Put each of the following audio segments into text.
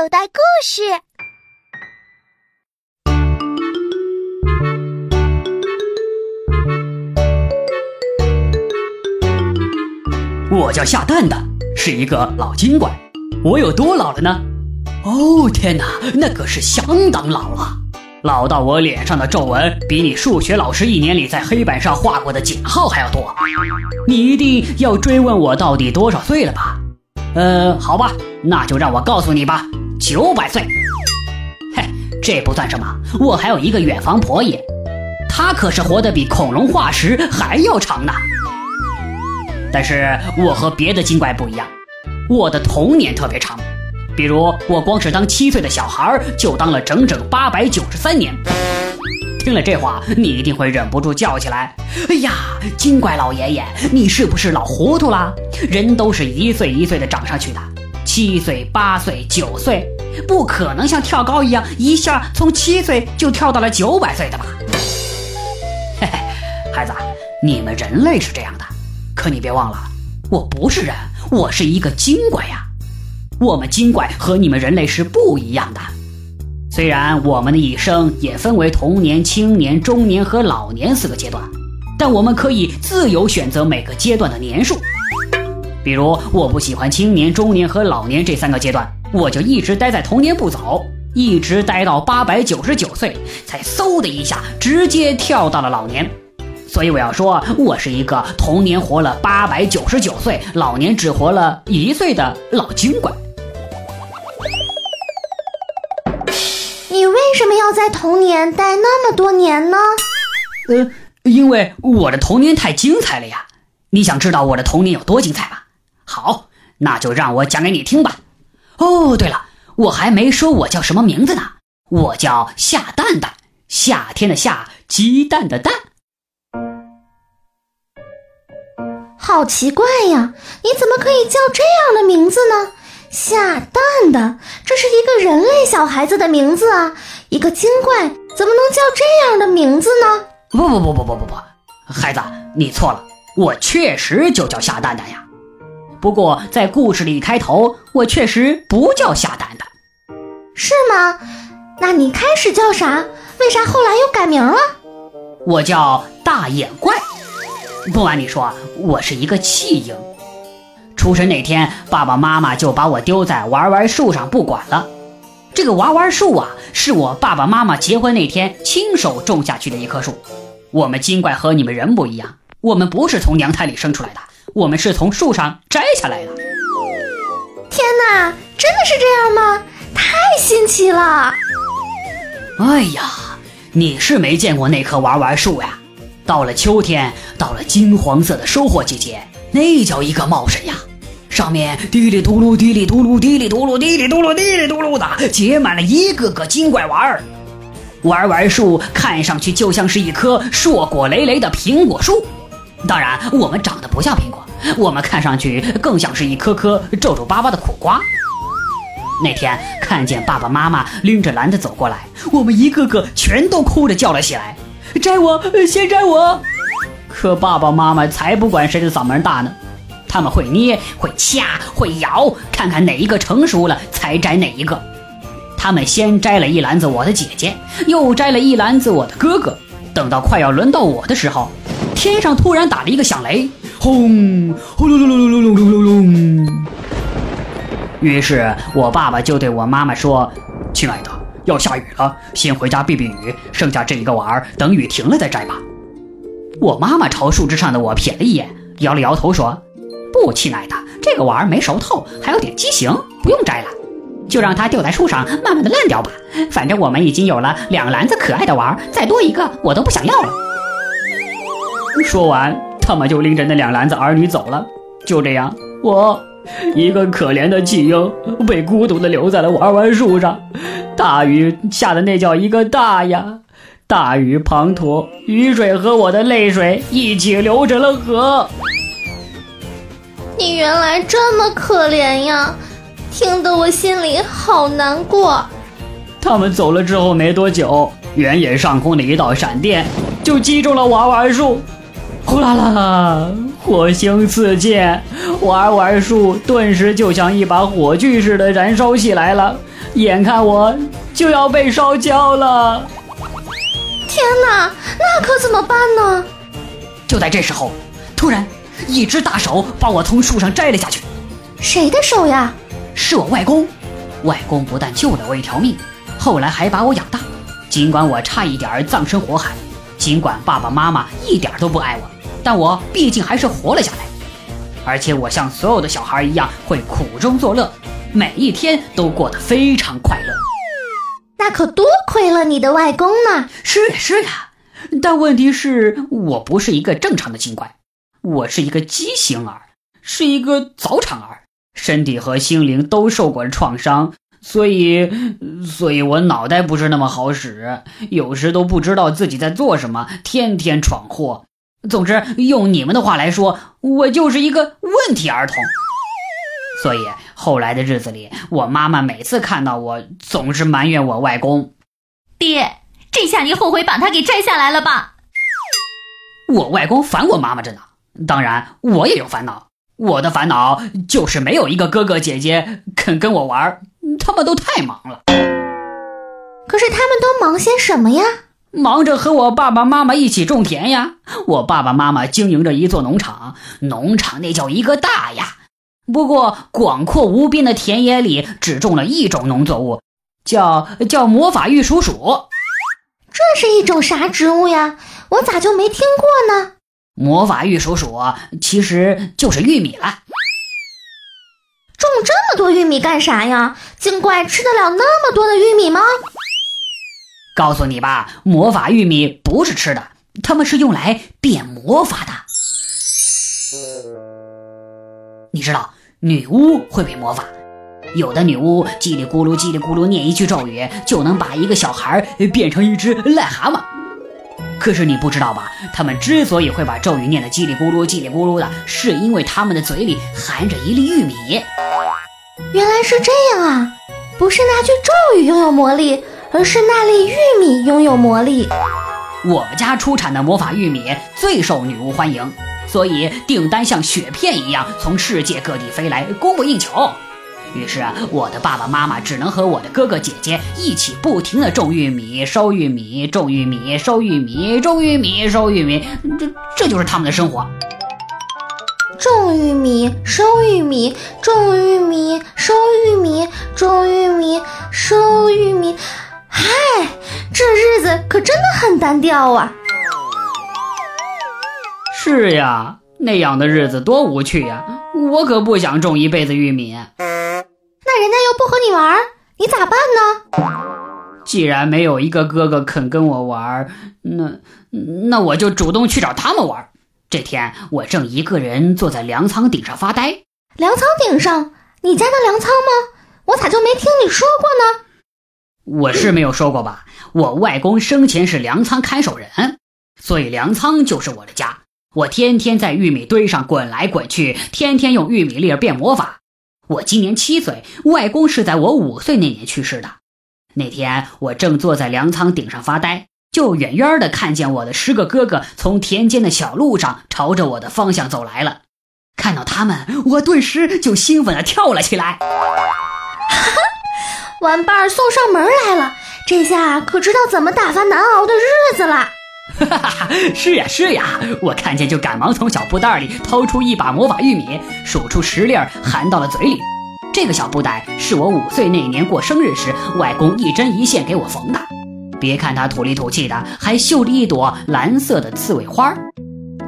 口袋故事。我叫下蛋的，是一个老精怪。我有多老了呢？哦天哪，那可是相当老了，老到我脸上的皱纹比你数学老师一年里在黑板上画过的减号还要多。你一定要追问我到底多少岁了吧？呃，好吧，那就让我告诉你吧，九百岁。嘿，这不算什么，我还有一个远房婆爷，他可是活得比恐龙化石还要长呢。但是我和别的精怪不一样，我的童年特别长，比如我光是当七岁的小孩就当了整整八百九十三年。听了这话，你一定会忍不住叫起来：“哎呀，精怪老爷爷，你是不是老糊涂啦？人都是一岁一岁的长上去的，七岁、八岁、九岁，不可能像跳高一样一下从七岁就跳到了九百岁的吧？”嘿嘿，孩子，你们人类是这样的。可你别忘了，我不是人，我是一个精怪呀。我们精怪和你们人类是不一样的。虽然我们的一生也分为童年、青年、中年和老年四个阶段，但我们可以自由选择每个阶段的年数。比如，我不喜欢青年、中年和老年这三个阶段，我就一直待在童年不走，一直待到八百九十九岁，才嗖的一下直接跳到了老年。所以我要说，我是一个童年活了八百九十九岁，老年只活了一岁的老军官。你为什么要在童年待那么多年呢？呃，因为我的童年太精彩了呀！你想知道我的童年有多精彩吗？好，那就让我讲给你听吧。哦，对了，我还没说我叫什么名字呢，我叫夏蛋蛋，夏天的夏，鸡蛋的蛋。好奇怪呀！你怎么可以叫这样的名字呢？夏蛋蛋，这是一个人类小孩子的名字啊！一个精怪怎么能叫这样的名字呢？不不不不不不不，孩子，你错了，我确实就叫夏蛋蛋呀。不过在故事里开头，我确实不叫下蛋蛋，是吗？那你开始叫啥？为啥后来又改名了？我叫大眼怪。不瞒你说，我是一个弃婴。出生那天，爸爸妈妈就把我丢在玩玩树上不管了。这个玩玩树啊，是我爸爸妈妈结婚那天亲手种下去的一棵树。我们精怪和你们人不一样，我们不是从娘胎里生出来的，我们是从树上摘下来的。天哪，真的是这样吗？太新奇了！哎呀，你是没见过那棵玩玩树呀。到了秋天，到了金黄色的收获季节，那叫一个茂盛呀！上面滴里嘟噜，滴里嘟噜，滴里嘟噜，滴里嘟噜，滴里嘟噜的结满了一个个金怪丸儿。玩玩树看上去就像是一棵硕果累累的苹果树，当然我们长得不像苹果，我们看上去更像是一颗颗皱皱巴巴的苦瓜。那天看见爸爸妈妈拎着篮子走过来，我们一个个全都哭着叫了起来。摘我，先摘我！可爸爸妈妈才不管谁的嗓门大呢，他们会捏，会掐，会咬，看看哪一个成熟了才摘哪一个。他们先摘了一篮子我的姐姐，又摘了一篮子我的哥哥。等到快要轮到我的时候，天上突然打了一个响雷，轰！轰隆隆隆隆隆隆隆隆！于是我爸爸就对我妈妈说：“亲爱的。”要下雨了，先回家避避雨。剩下这一个碗儿，等雨停了再摘吧。我妈妈朝树枝上的我瞥了一眼，摇了摇头说：“不，亲爱的，这个碗儿没熟透，还有点畸形，不用摘了，就让它吊在树上，慢慢的烂掉吧。反正我们已经有了两篮子可爱的碗儿，再多一个我都不想要了。”说完，他们就拎着那两篮子儿女走了。就这样，我一个可怜的弃婴，被孤独的留在了玩玩树上。大雨下的那叫一个大呀！大雨滂沱，雨水和我的泪水一起流成了河。你原来这么可怜呀，听得我心里好难过。他们走了之后没多久，原野上空的一道闪电就击中了娃娃树，呼啦啦，火星四溅，玩玩树顿时就像一把火炬似的燃烧起来了。眼看我就要被烧焦了。天哪，那可怎么办呢？就在这时候，突然一只大手把我从树上摘了下去。谁的手呀？是我外公。外公不但救了我一条命，后来还把我养大。尽管我差一点葬身火海，尽管爸爸妈妈一点都不爱我，但我毕竟还是活了下来。而且我像所有的小孩一样，会苦中作乐，每一天都过得非常快乐。那可多亏了你的外公呢！是呀是呀，但问题是我不是一个正常的精怪，我是一个畸形儿，是一个早产儿，身体和心灵都受过创伤，所以，所以我脑袋不是那么好使，有时都不知道自己在做什么，天天闯祸。总之，用你们的话来说，我就是一个问题儿童。所以后来的日子里，我妈妈每次看到我，总是埋怨我外公。爹，这下你后悔把它给摘下来了吧？我外公烦我妈妈着呢，当然我也有烦恼。我的烦恼就是没有一个哥哥姐姐肯跟我玩，他们都太忙了。可是他们都忙些什么呀？忙着和我爸爸妈妈一起种田呀。我爸爸妈妈经营着一座农场，农场那叫一个大呀。不过，广阔无边的田野里只种了一种农作物，叫叫魔法玉鼠鼠。这是一种啥植物呀？我咋就没听过呢？魔法玉鼠鼠其实就是玉米了。种这么多玉米干啥呀？精怪吃得了那么多的玉米吗？告诉你吧，魔法玉米不是吃的，它们是用来变魔法的。你知道？女巫会变魔法，有的女巫叽里咕噜叽里咕噜念一句咒语，就能把一个小孩变成一只癞蛤蟆。可是你不知道吧？他们之所以会把咒语念得叽里咕噜叽里咕噜的，是因为他们的嘴里含着一粒玉米。原来是这样啊！不是那句咒语拥有魔力，而是那粒玉米拥有魔力。我们家出产的魔法玉米最受女巫欢迎。所以订单像雪片一样从世界各地飞来，供不应求。于是我的爸爸妈妈只能和我的哥哥姐姐一起不停地种玉米、收玉米、种玉米、收玉米、种玉米、收玉米。这这就是他们的生活：种玉米、收玉米、种玉米、收玉米、种玉米、收玉米。嗨，这日子可真的很单调啊！是呀，那样的日子多无趣呀！我可不想种一辈子玉米。那人家又不和你玩，你咋办呢？既然没有一个哥哥肯跟我玩，那那我就主动去找他们玩。这天，我正一个人坐在粮仓顶上发呆。粮仓顶上？你家的粮仓吗？我咋就没听你说过呢？我是没有说过吧？我外公生前是粮仓看守人，所以粮仓就是我的家。我天天在玉米堆上滚来滚去，天天用玉米粒儿变魔法。我今年七岁，外公是在我五岁那年去世的。那天我正坐在粮仓顶上发呆，就远远的看见我的十个哥哥从田间的小路上朝着我的方向走来了。看到他们，我顿时就兴奋的跳了起来。哈哈，玩伴送上门来了，这下可知道怎么打发难熬的日子了。哈哈哈！是呀是呀，我看见就赶忙从小布袋里掏出一把魔法玉米，数出十粒儿，含到了嘴里。这个小布袋是我五岁那年过生日时，外公一针一线给我缝的。别看它土里土气的，还绣着一朵蓝色的刺猬花儿，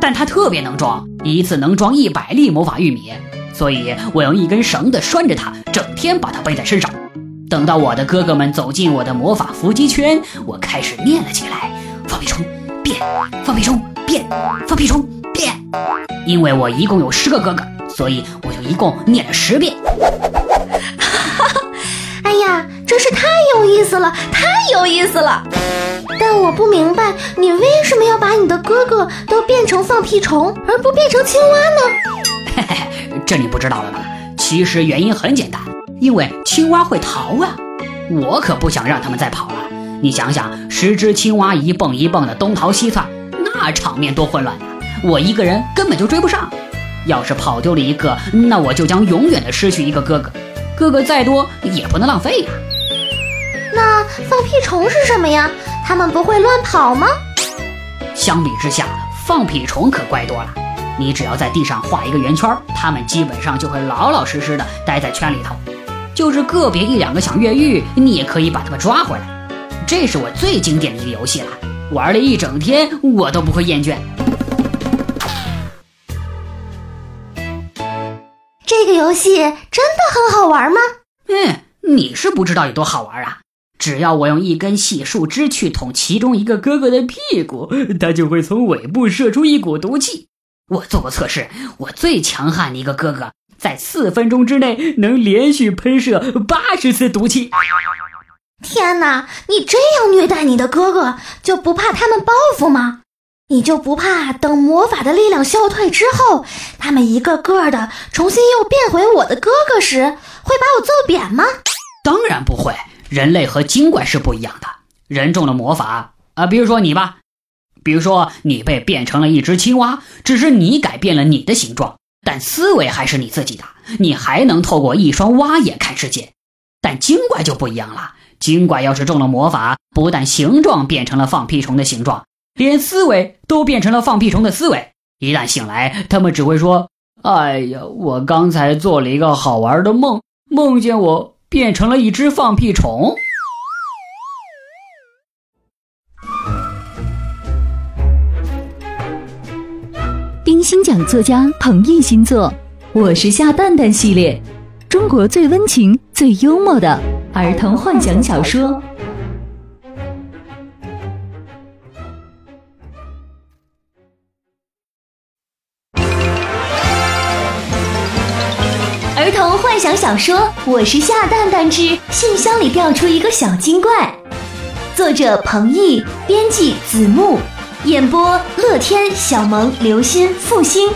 但它特别能装，一次能装一百粒魔法玉米。所以我用一根绳子拴着它，整天把它背在身上。等到我的哥哥们走进我的魔法伏击圈，我开始念了起来：放屁虫。变，放屁虫变，放屁虫变。因为我一共有十个哥哥，所以我就一共念了十遍。哎呀，真是太有意思了，太有意思了。但我不明白，你为什么要把你的哥哥都变成放屁虫，而不变成青蛙呢？嘿嘿嘿，这你不知道了吧？其实原因很简单，因为青蛙会逃啊，我可不想让他们再跑了。你想想，十只青蛙一蹦一蹦的东逃西窜，那场面多混乱呀！我一个人根本就追不上。要是跑丢了一个，那我就将永远的失去一个哥哥。哥哥再多也不能浪费呀。那放屁虫是什么呀？它们不会乱跑吗？相比之下，放屁虫可乖多了。你只要在地上画一个圆圈，它们基本上就会老老实实的待在圈里头。就是个别一两个想越狱，你也可以把它们抓回来。这是我最经典的一个游戏了，玩了一整天我都不会厌倦。这个游戏真的很好玩吗？嗯，你是不知道有多好玩啊！只要我用一根细树枝去捅其中一个哥哥的屁股，他就会从尾部射出一股毒气。我做过测试，我最强悍的一个哥哥在四分钟之内能连续喷射八十次毒气。天哪，你这样虐待你的哥哥，就不怕他们报复吗？你就不怕等魔法的力量消退之后，他们一个个的重新又变回我的哥哥时，会把我揍扁吗？当然不会，人类和精怪是不一样的。人中了魔法啊，比如说你吧，比如说你被变成了一只青蛙，只是你改变了你的形状，但思维还是你自己的，你还能透过一双蛙眼看世界。但精怪就不一样了，精怪要是中了魔法，不但形状变成了放屁虫的形状。连思维都变成了放屁虫的思维。一旦醒来，他们只会说：“哎呀，我刚才做了一个好玩的梦，梦见我变成了一只放屁虫。”冰心讲作家彭毅新作《我是下蛋蛋》系列，中国最温情、最幽默的儿童幻想小说。小说《我是下蛋蛋之信箱里掉出一个小精怪》，作者彭毅，编辑子木，演播乐天、小萌、刘鑫、复兴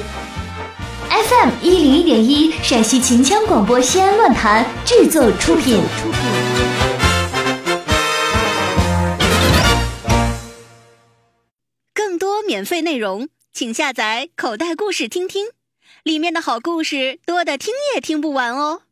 ，FM 一零一点一陕西秦腔广播西安论坛制作出品。出品。更多免费内容，请下载口袋故事听听。里面的好故事多的听也听不完哦。